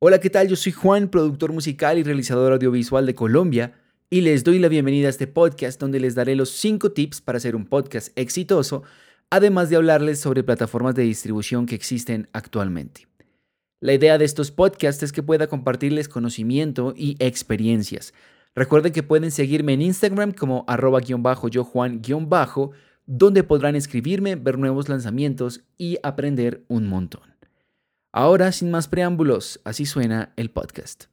Hola, ¿qué tal? Yo soy Juan, productor musical y realizador audiovisual de Colombia, y les doy la bienvenida a este podcast donde les daré los 5 tips para hacer un podcast exitoso, además de hablarles sobre plataformas de distribución que existen actualmente. La idea de estos podcasts es que pueda compartirles conocimiento y experiencias. Recuerden que pueden seguirme en Instagram como arroba-yo Juan-bajo, donde podrán escribirme, ver nuevos lanzamientos y aprender un montón. Ahora, sin más preámbulos, así suena el podcast.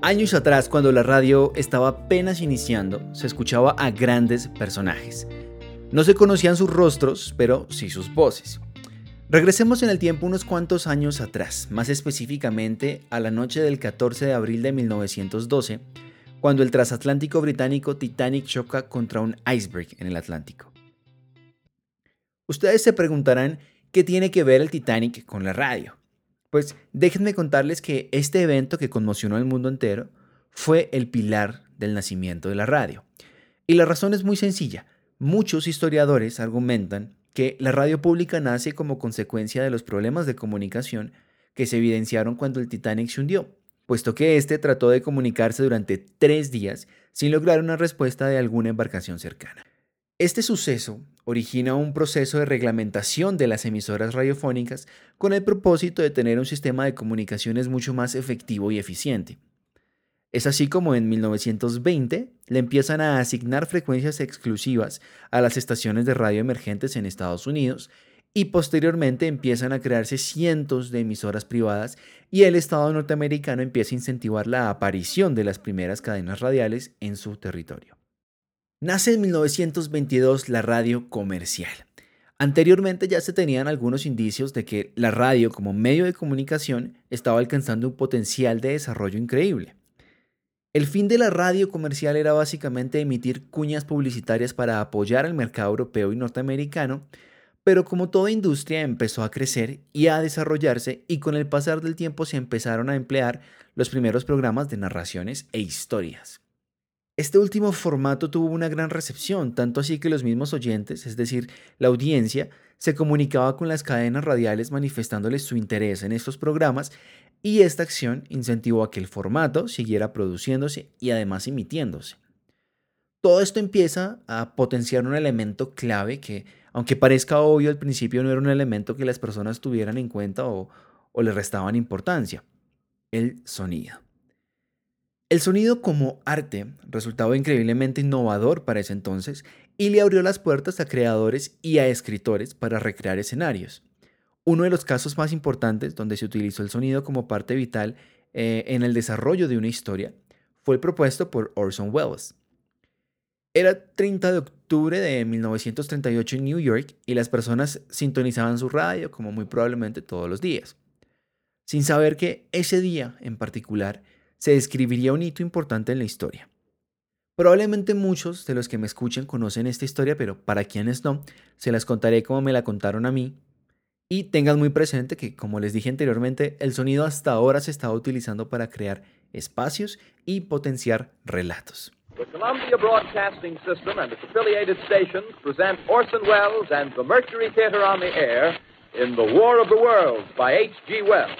Años atrás, cuando la radio estaba apenas iniciando, se escuchaba a grandes personajes. No se conocían sus rostros, pero sí sus voces. Regresemos en el tiempo unos cuantos años atrás, más específicamente a la noche del 14 de abril de 1912, cuando el transatlántico británico Titanic choca contra un iceberg en el Atlántico. Ustedes se preguntarán qué tiene que ver el Titanic con la radio. Pues déjenme contarles que este evento que conmocionó al mundo entero fue el pilar del nacimiento de la radio. Y la razón es muy sencilla. Muchos historiadores argumentan que la radio pública nace como consecuencia de los problemas de comunicación que se evidenciaron cuando el Titanic se hundió, puesto que éste trató de comunicarse durante tres días sin lograr una respuesta de alguna embarcación cercana. Este suceso origina un proceso de reglamentación de las emisoras radiofónicas con el propósito de tener un sistema de comunicaciones mucho más efectivo y eficiente. Es así como en 1920 le empiezan a asignar frecuencias exclusivas a las estaciones de radio emergentes en Estados Unidos y posteriormente empiezan a crearse cientos de emisoras privadas y el Estado norteamericano empieza a incentivar la aparición de las primeras cadenas radiales en su territorio. Nace en 1922 la radio comercial. Anteriormente ya se tenían algunos indicios de que la radio como medio de comunicación estaba alcanzando un potencial de desarrollo increíble. El fin de la radio comercial era básicamente emitir cuñas publicitarias para apoyar al mercado europeo y norteamericano, pero como toda industria empezó a crecer y a desarrollarse y con el pasar del tiempo se empezaron a emplear los primeros programas de narraciones e historias. Este último formato tuvo una gran recepción, tanto así que los mismos oyentes, es decir, la audiencia, se comunicaba con las cadenas radiales manifestándoles su interés en estos programas y esta acción incentivó a que el formato siguiera produciéndose y además emitiéndose. Todo esto empieza a potenciar un elemento clave que, aunque parezca obvio al principio, no era un elemento que las personas tuvieran en cuenta o, o le restaban importancia, el sonido. El sonido como arte resultaba increíblemente innovador para ese entonces y le abrió las puertas a creadores y a escritores para recrear escenarios. Uno de los casos más importantes donde se utilizó el sonido como parte vital eh, en el desarrollo de una historia fue el propuesto por Orson Welles. Era 30 de octubre de 1938 en New York y las personas sintonizaban su radio como muy probablemente todos los días, sin saber que ese día en particular se describiría un hito importante en la historia. Probablemente muchos de los que me escuchen conocen esta historia, pero para quienes no, se las contaré como me la contaron a mí y tengan muy presente que, como les dije anteriormente, el sonido hasta ahora se está utilizando para crear espacios y potenciar relatos. The Columbia Broadcasting System and its affiliated stations present Orson Welles and the Mercury Theater on the Air in The War of the Worlds by H.G. Wells.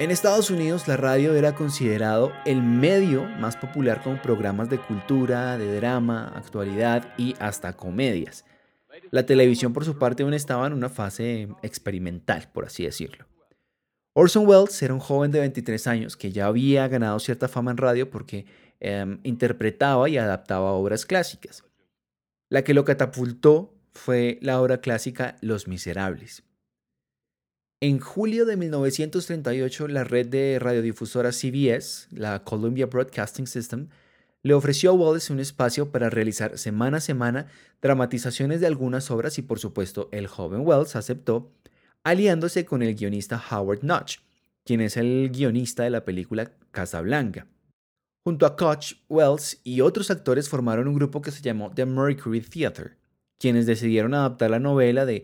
En Estados Unidos la radio era considerado el medio más popular con programas de cultura, de drama, actualidad y hasta comedias. La televisión por su parte aún estaba en una fase experimental, por así decirlo. Orson Welles era un joven de 23 años que ya había ganado cierta fama en radio porque em, interpretaba y adaptaba obras clásicas. La que lo catapultó fue la obra clásica Los Miserables. En julio de 1938, la red de radiodifusoras CBS, la Columbia Broadcasting System, le ofreció a Wallace un espacio para realizar semana a semana dramatizaciones de algunas obras y por supuesto el joven Wells aceptó, aliándose con el guionista Howard Notch, quien es el guionista de la película Casablanca. Junto a Koch, Wells y otros actores formaron un grupo que se llamó The Mercury Theatre, quienes decidieron adaptar la novela de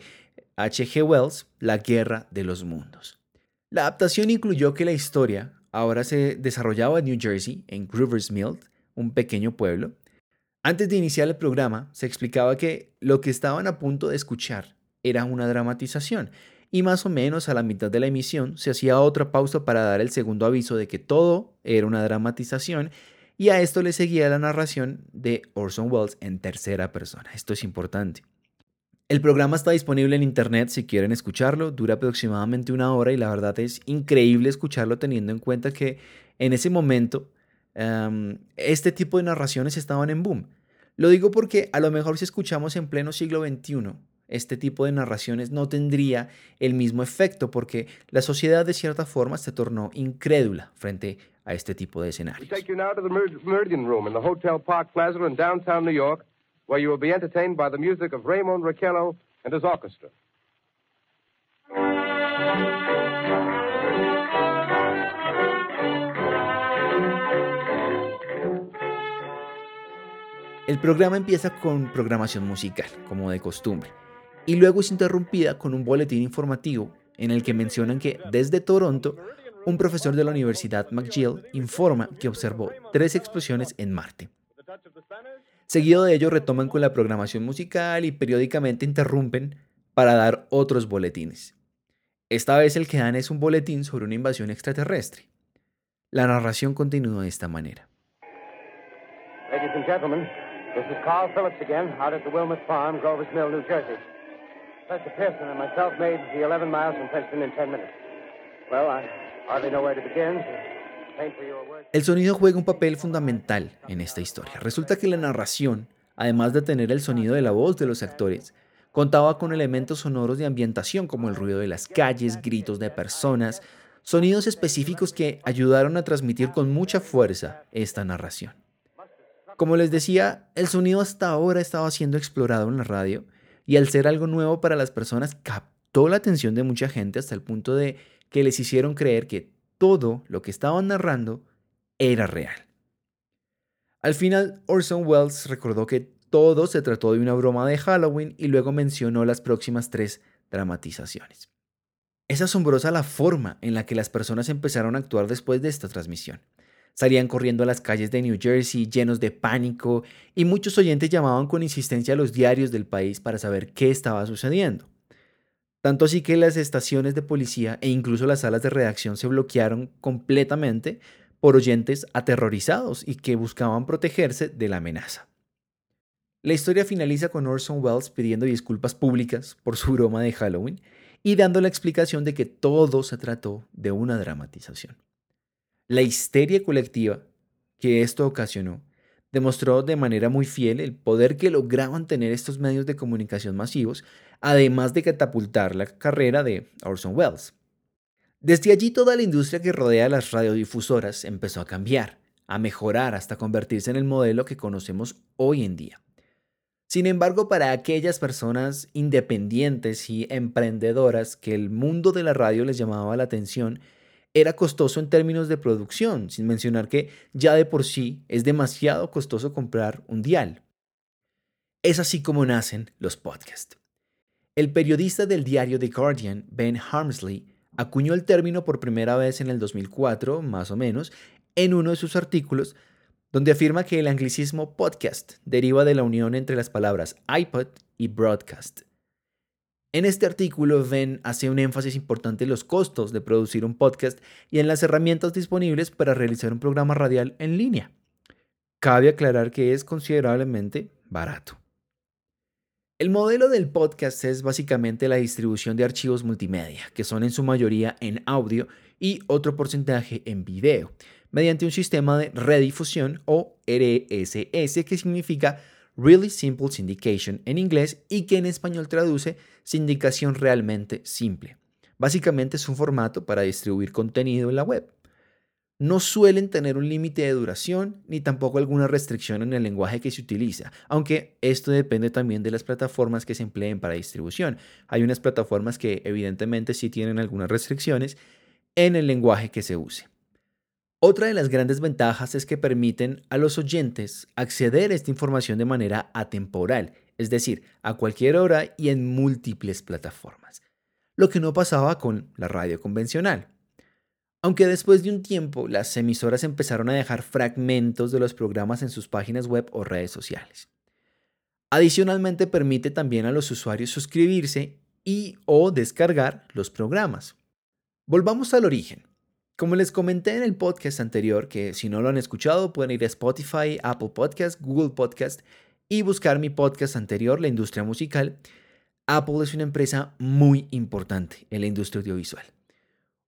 H.G. Wells, La Guerra de los Mundos. La adaptación incluyó que la historia ahora se desarrollaba en New Jersey, en Grover's Mill, un pequeño pueblo. Antes de iniciar el programa, se explicaba que lo que estaban a punto de escuchar era una dramatización, y más o menos a la mitad de la emisión se hacía otra pausa para dar el segundo aviso de que todo era una dramatización y a esto le seguía la narración de Orson Welles en tercera persona. Esto es importante. El programa está disponible en internet si quieren escucharlo, dura aproximadamente una hora y la verdad es increíble escucharlo teniendo en cuenta que en ese momento em, este tipo de narraciones estaban en boom. Lo digo porque a lo mejor si escuchamos en pleno siglo XXI este tipo de narraciones no tendría el mismo efecto porque la sociedad de cierta forma se tornó incrédula frente a este tipo de escenarios. Where you will be entertained by the music of Raymond Raquello and his orchestra. El programa empieza con programación musical, como de costumbre, y luego es interrumpida con un boletín informativo en el que mencionan que desde Toronto, un profesor de la Universidad McGill informa que observó tres explosiones en Marte. Seguido de ello retoman con la programación musical y periódicamente interrumpen para dar otros boletines. Esta vez el que dan es un boletín sobre una invasión extraterrestre. La narración continúa de esta manera. Ladies and gentlemen, this is Carl Phillips again, out at the Wilmot Farm, Grover's Mill, New Jersey. Professor Pearson and myself made the 11 miles from Princeton in 10 minutes. Well, I hardly know where to begin. El sonido juega un papel fundamental en esta historia. Resulta que la narración, además de tener el sonido de la voz de los actores, contaba con elementos sonoros de ambientación como el ruido de las calles, gritos de personas, sonidos específicos que ayudaron a transmitir con mucha fuerza esta narración. Como les decía, el sonido hasta ahora estaba siendo explorado en la radio y al ser algo nuevo para las personas captó la atención de mucha gente hasta el punto de que les hicieron creer que todo lo que estaban narrando era real. Al final, Orson Welles recordó que todo se trató de una broma de Halloween y luego mencionó las próximas tres dramatizaciones. Es asombrosa la forma en la que las personas empezaron a actuar después de esta transmisión. Salían corriendo a las calles de New Jersey llenos de pánico y muchos oyentes llamaban con insistencia a los diarios del país para saber qué estaba sucediendo. Tanto así que las estaciones de policía e incluso las salas de redacción se bloquearon completamente por oyentes aterrorizados y que buscaban protegerse de la amenaza. La historia finaliza con Orson Welles pidiendo disculpas públicas por su broma de Halloween y dando la explicación de que todo se trató de una dramatización. La histeria colectiva que esto ocasionó demostró de manera muy fiel el poder que lograban tener estos medios de comunicación masivos, además de catapultar la carrera de Orson Welles. Desde allí toda la industria que rodea las radiodifusoras empezó a cambiar, a mejorar hasta convertirse en el modelo que conocemos hoy en día. Sin embargo, para aquellas personas independientes y emprendedoras que el mundo de la radio les llamaba la atención, era costoso en términos de producción, sin mencionar que ya de por sí es demasiado costoso comprar un dial. Es así como nacen los podcasts. El periodista del diario The Guardian, Ben Harmsley, acuñó el término por primera vez en el 2004, más o menos, en uno de sus artículos, donde afirma que el anglicismo podcast deriva de la unión entre las palabras iPod y broadcast. En este artículo, Ben hace un énfasis importante en los costos de producir un podcast y en las herramientas disponibles para realizar un programa radial en línea. Cabe aclarar que es considerablemente barato. El modelo del podcast es básicamente la distribución de archivos multimedia, que son en su mayoría en audio y otro porcentaje en video, mediante un sistema de redifusión o RSS, que significa Really Simple Syndication en inglés y que en español traduce sindicación realmente simple. Básicamente es un formato para distribuir contenido en la web. No suelen tener un límite de duración ni tampoco alguna restricción en el lenguaje que se utiliza, aunque esto depende también de las plataformas que se empleen para distribución. Hay unas plataformas que evidentemente sí tienen algunas restricciones en el lenguaje que se use. Otra de las grandes ventajas es que permiten a los oyentes acceder a esta información de manera atemporal, es decir, a cualquier hora y en múltiples plataformas, lo que no pasaba con la radio convencional. Aunque después de un tiempo las emisoras empezaron a dejar fragmentos de los programas en sus páginas web o redes sociales. Adicionalmente permite también a los usuarios suscribirse y o descargar los programas. Volvamos al origen. Como les comenté en el podcast anterior, que si no lo han escuchado pueden ir a Spotify, Apple Podcast, Google Podcast y buscar mi podcast anterior, La Industria Musical. Apple es una empresa muy importante en la industria audiovisual.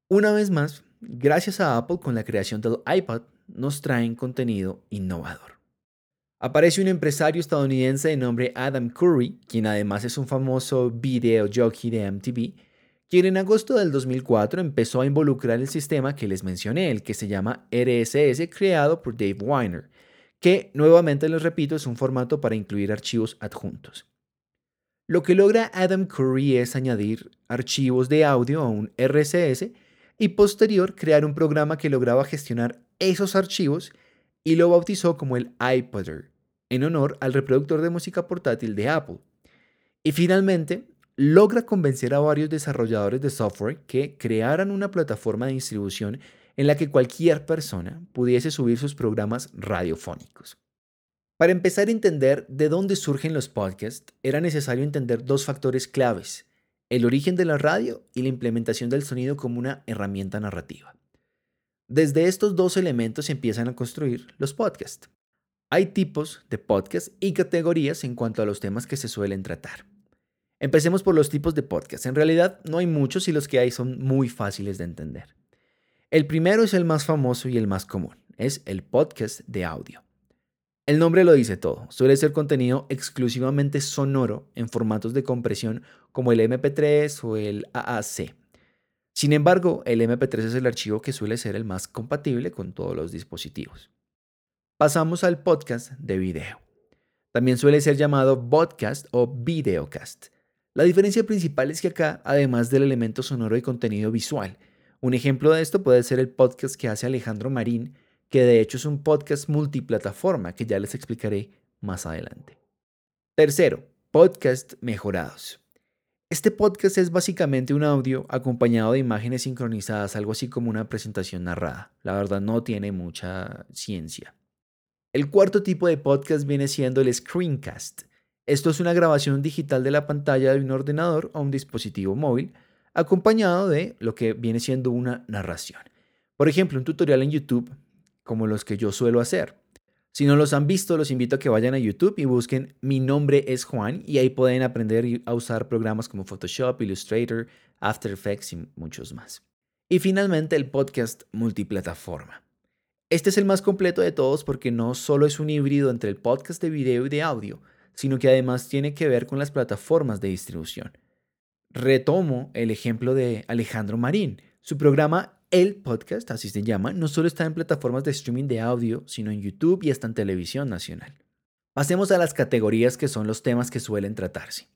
Una vez más, gracias a Apple con la creación del iPad, nos traen contenido innovador. Aparece un empresario estadounidense de nombre Adam Curry, quien además es un famoso video jockey de MTV, quien en agosto del 2004 empezó a involucrar el sistema que les mencioné, el que se llama RSS, creado por Dave Weiner, que nuevamente les repito es un formato para incluir archivos adjuntos. Lo que logra Adam Curry es añadir archivos de audio a un RSS y posterior crear un programa que lograba gestionar esos archivos y lo bautizó como el iPodder, en honor al reproductor de música portátil de Apple. Y finalmente, logra convencer a varios desarrolladores de software que crearan una plataforma de distribución en la que cualquier persona pudiese subir sus programas radiofónicos. Para empezar a entender de dónde surgen los podcasts, era necesario entender dos factores claves, el origen de la radio y la implementación del sonido como una herramienta narrativa. Desde estos dos elementos se empiezan a construir los podcasts. Hay tipos de podcasts y categorías en cuanto a los temas que se suelen tratar. Empecemos por los tipos de podcast. En realidad no hay muchos y los que hay son muy fáciles de entender. El primero es el más famoso y el más común. Es el podcast de audio. El nombre lo dice todo. Suele ser contenido exclusivamente sonoro en formatos de compresión como el MP3 o el AAC. Sin embargo, el MP3 es el archivo que suele ser el más compatible con todos los dispositivos. Pasamos al podcast de video. También suele ser llamado podcast o videocast. La diferencia principal es que acá, además del elemento sonoro y contenido visual, un ejemplo de esto puede ser el podcast que hace Alejandro Marín, que de hecho es un podcast multiplataforma que ya les explicaré más adelante. Tercero, podcast mejorados. Este podcast es básicamente un audio acompañado de imágenes sincronizadas, algo así como una presentación narrada. La verdad no tiene mucha ciencia. El cuarto tipo de podcast viene siendo el screencast. Esto es una grabación digital de la pantalla de un ordenador o un dispositivo móvil, acompañado de lo que viene siendo una narración. Por ejemplo, un tutorial en YouTube, como los que yo suelo hacer. Si no los han visto, los invito a que vayan a YouTube y busquen Mi nombre es Juan y ahí pueden aprender a usar programas como Photoshop, Illustrator, After Effects y muchos más. Y finalmente el podcast multiplataforma. Este es el más completo de todos porque no solo es un híbrido entre el podcast de video y de audio, sino que además tiene que ver con las plataformas de distribución. Retomo el ejemplo de Alejandro Marín. Su programa El Podcast, así se llama, no solo está en plataformas de streaming de audio, sino en YouTube y hasta en televisión nacional. Pasemos a las categorías que son los temas que suelen tratarse.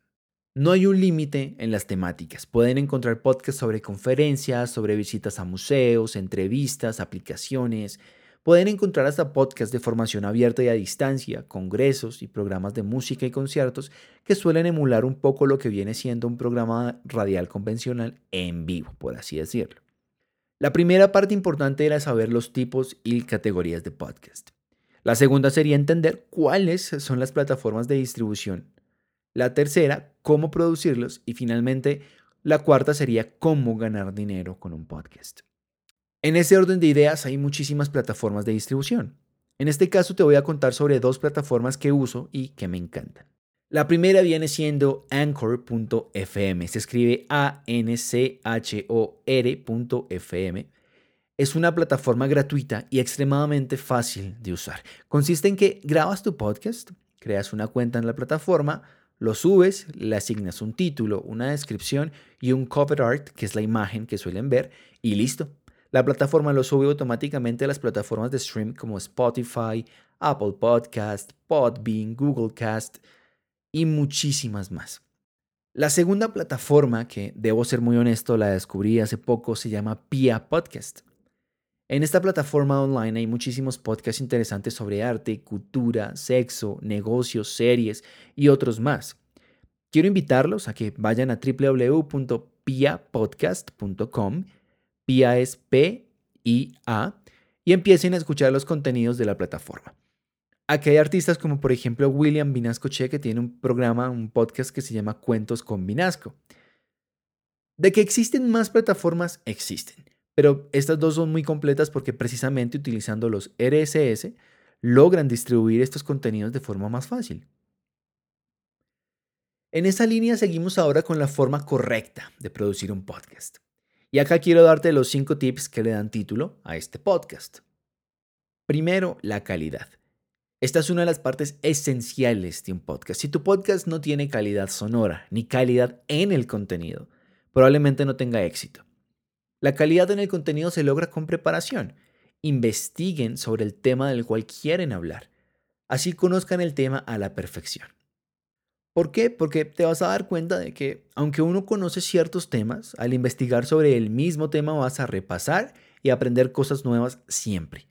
No hay un límite en las temáticas. Pueden encontrar podcasts sobre conferencias, sobre visitas a museos, entrevistas, aplicaciones, Pueden encontrar hasta podcasts de formación abierta y a distancia, congresos y programas de música y conciertos que suelen emular un poco lo que viene siendo un programa radial convencional en vivo, por así decirlo. La primera parte importante era saber los tipos y categorías de podcast. La segunda sería entender cuáles son las plataformas de distribución. La tercera, cómo producirlos. Y finalmente, la cuarta sería cómo ganar dinero con un podcast. En ese orden de ideas hay muchísimas plataformas de distribución. En este caso te voy a contar sobre dos plataformas que uso y que me encantan. La primera viene siendo anchor.fm, se escribe A-N-C-H-O-R.fm. Es una plataforma gratuita y extremadamente fácil de usar. Consiste en que grabas tu podcast, creas una cuenta en la plataforma, lo subes, le asignas un título, una descripción y un cover art, que es la imagen que suelen ver, y listo. La plataforma lo sube automáticamente a las plataformas de stream como Spotify, Apple Podcast, Podbean, Google Cast y muchísimas más. La segunda plataforma, que debo ser muy honesto, la descubrí hace poco, se llama Pia Podcast. En esta plataforma online hay muchísimos podcasts interesantes sobre arte, cultura, sexo, negocios, series y otros más. Quiero invitarlos a que vayan a www.piapodcast.com, Pia es P I A, y empiecen a escuchar los contenidos de la plataforma. Aquí hay artistas como por ejemplo William Vinasco Che que tiene un programa, un podcast que se llama Cuentos con Vinasco. De que existen más plataformas, existen. Pero estas dos son muy completas porque precisamente utilizando los RSS logran distribuir estos contenidos de forma más fácil. En esa línea seguimos ahora con la forma correcta de producir un podcast. Y acá quiero darte los cinco tips que le dan título a este podcast. Primero, la calidad. Esta es una de las partes esenciales de un podcast. Si tu podcast no tiene calidad sonora ni calidad en el contenido, probablemente no tenga éxito. La calidad en el contenido se logra con preparación. Investiguen sobre el tema del cual quieren hablar. Así conozcan el tema a la perfección. ¿Por qué? Porque te vas a dar cuenta de que aunque uno conoce ciertos temas, al investigar sobre el mismo tema vas a repasar y aprender cosas nuevas siempre.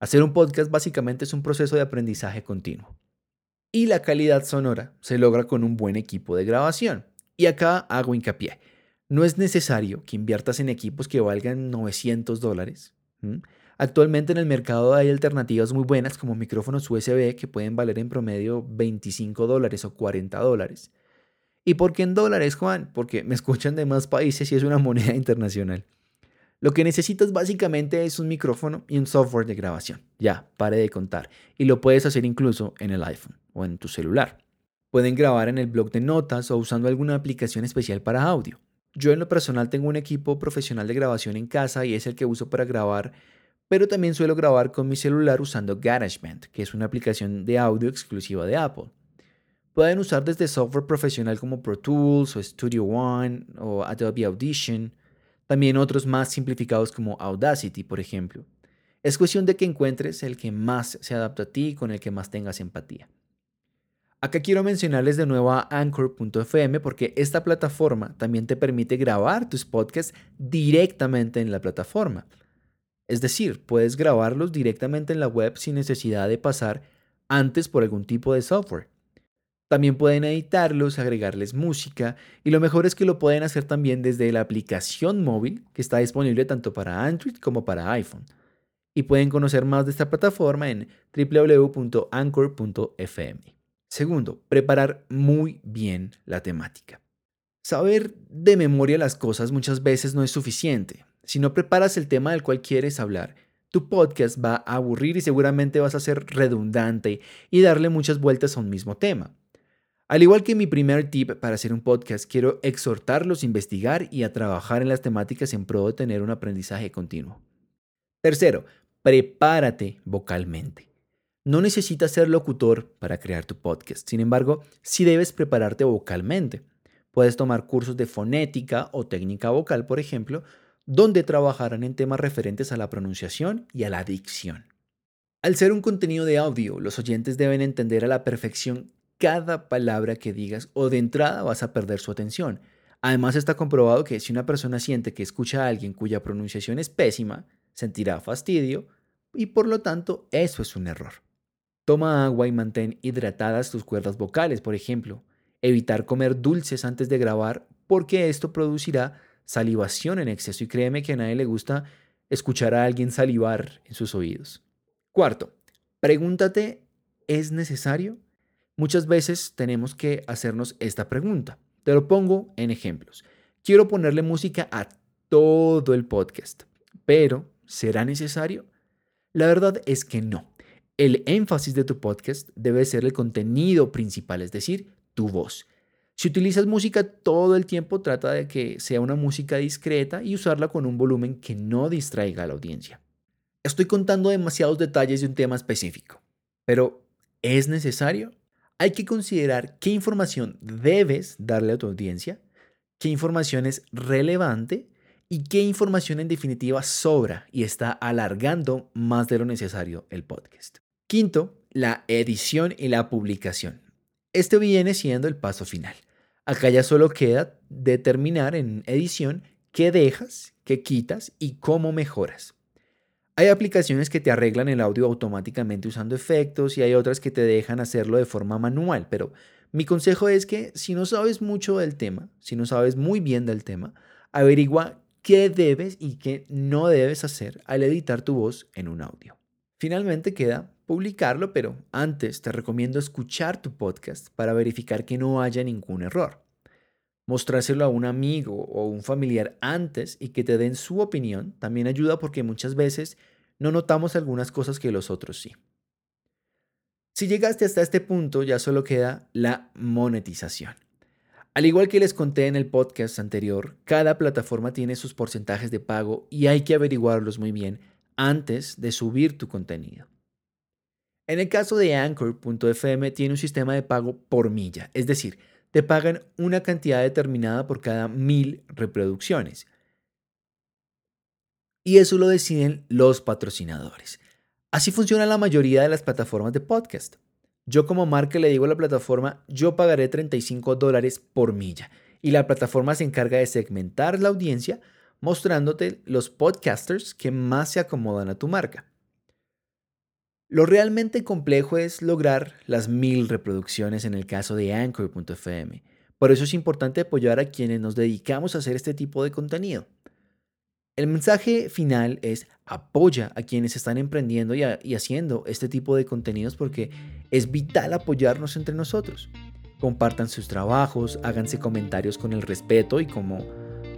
Hacer un podcast básicamente es un proceso de aprendizaje continuo. Y la calidad sonora se logra con un buen equipo de grabación. Y acá hago hincapié. No es necesario que inviertas en equipos que valgan 900 dólares. Actualmente en el mercado hay alternativas muy buenas como micrófonos USB que pueden valer en promedio 25 dólares o 40 dólares. ¿Y por qué en dólares, Juan? Porque me escuchan de más países y es una moneda internacional. Lo que necesitas básicamente es un micrófono y un software de grabación. Ya, pare de contar. Y lo puedes hacer incluso en el iPhone o en tu celular. Pueden grabar en el blog de notas o usando alguna aplicación especial para audio. Yo en lo personal tengo un equipo profesional de grabación en casa y es el que uso para grabar, pero también suelo grabar con mi celular usando GarageBand, que es una aplicación de audio exclusiva de Apple. Pueden usar desde software profesional como Pro Tools o Studio One o Adobe Audition, también otros más simplificados como Audacity, por ejemplo. Es cuestión de que encuentres el que más se adapta a ti y con el que más tengas empatía. Acá quiero mencionarles de nuevo a Anchor.fm porque esta plataforma también te permite grabar tus podcasts directamente en la plataforma. Es decir, puedes grabarlos directamente en la web sin necesidad de pasar antes por algún tipo de software. También pueden editarlos, agregarles música y lo mejor es que lo pueden hacer también desde la aplicación móvil que está disponible tanto para Android como para iPhone. Y pueden conocer más de esta plataforma en www.anchor.fm. Segundo, preparar muy bien la temática. Saber de memoria las cosas muchas veces no es suficiente. Si no preparas el tema del cual quieres hablar, tu podcast va a aburrir y seguramente vas a ser redundante y darle muchas vueltas a un mismo tema. Al igual que mi primer tip para hacer un podcast, quiero exhortarlos a investigar y a trabajar en las temáticas en pro de tener un aprendizaje continuo. Tercero, prepárate vocalmente. No necesitas ser locutor para crear tu podcast. Sin embargo, sí debes prepararte vocalmente. Puedes tomar cursos de fonética o técnica vocal, por ejemplo, donde trabajarán en temas referentes a la pronunciación y a la dicción. Al ser un contenido de audio, los oyentes deben entender a la perfección cada palabra que digas o de entrada vas a perder su atención. Además está comprobado que si una persona siente que escucha a alguien cuya pronunciación es pésima, sentirá fastidio y por lo tanto eso es un error. Toma agua y mantén hidratadas tus cuerdas vocales, por ejemplo. Evitar comer dulces antes de grabar porque esto producirá salivación en exceso y créeme que a nadie le gusta escuchar a alguien salivar en sus oídos. Cuarto, pregúntate, ¿es necesario? Muchas veces tenemos que hacernos esta pregunta. Te lo pongo en ejemplos. Quiero ponerle música a todo el podcast, pero ¿será necesario? La verdad es que no el énfasis de tu podcast debe ser el contenido principal, es decir, tu voz. Si utilizas música todo el tiempo, trata de que sea una música discreta y usarla con un volumen que no distraiga a la audiencia. Estoy contando demasiados detalles de un tema específico, pero ¿es necesario? Hay que considerar qué información debes darle a tu audiencia, qué información es relevante y qué información en definitiva sobra y está alargando más de lo necesario el podcast. Quinto, la edición y la publicación. Este viene siendo el paso final. Acá ya solo queda determinar en edición qué dejas, qué quitas y cómo mejoras. Hay aplicaciones que te arreglan el audio automáticamente usando efectos y hay otras que te dejan hacerlo de forma manual, pero mi consejo es que si no sabes mucho del tema, si no sabes muy bien del tema, averigua qué debes y qué no debes hacer al editar tu voz en un audio. Finalmente queda publicarlo, pero antes te recomiendo escuchar tu podcast para verificar que no haya ningún error. Mostrárselo a un amigo o un familiar antes y que te den su opinión también ayuda porque muchas veces no notamos algunas cosas que los otros sí. Si llegaste hasta este punto, ya solo queda la monetización. Al igual que les conté en el podcast anterior, cada plataforma tiene sus porcentajes de pago y hay que averiguarlos muy bien antes de subir tu contenido. En el caso de Anchor.fm tiene un sistema de pago por milla, es decir, te pagan una cantidad determinada por cada mil reproducciones. Y eso lo deciden los patrocinadores. Así funciona la mayoría de las plataformas de podcast. Yo como marca le digo a la plataforma, yo pagaré 35 dólares por milla. Y la plataforma se encarga de segmentar la audiencia mostrándote los podcasters que más se acomodan a tu marca. Lo realmente complejo es lograr las mil reproducciones en el caso de Anchor.fm. Por eso es importante apoyar a quienes nos dedicamos a hacer este tipo de contenido. El mensaje final es apoya a quienes están emprendiendo y, haciendo este tipo de contenidos porque es vital apoyarnos entre nosotros. Compartan sus trabajos, háganse comentarios con el respeto y como,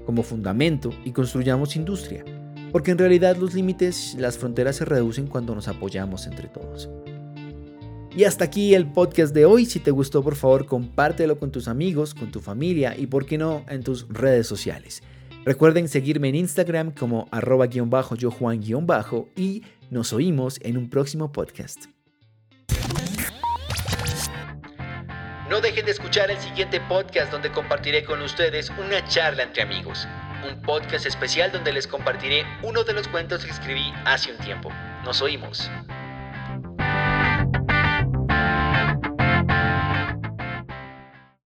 como fundamento y construyamos industria. Porque en realidad los límites, las fronteras se reducen cuando nos apoyamos entre todos. Y hasta aquí el podcast de hoy. Si te gustó, por favor, compártelo con tus amigos, con tu familia y, por qué no, en tus redes sociales. Recuerden seguirme en Instagram como arroba guion bajo yo Juan guion bajo y nos oímos en un próximo podcast. No dejen de escuchar el siguiente podcast donde compartiré con ustedes una charla entre amigos. Un podcast especial donde les compartiré uno de los cuentos que escribí hace un tiempo. Nos oímos.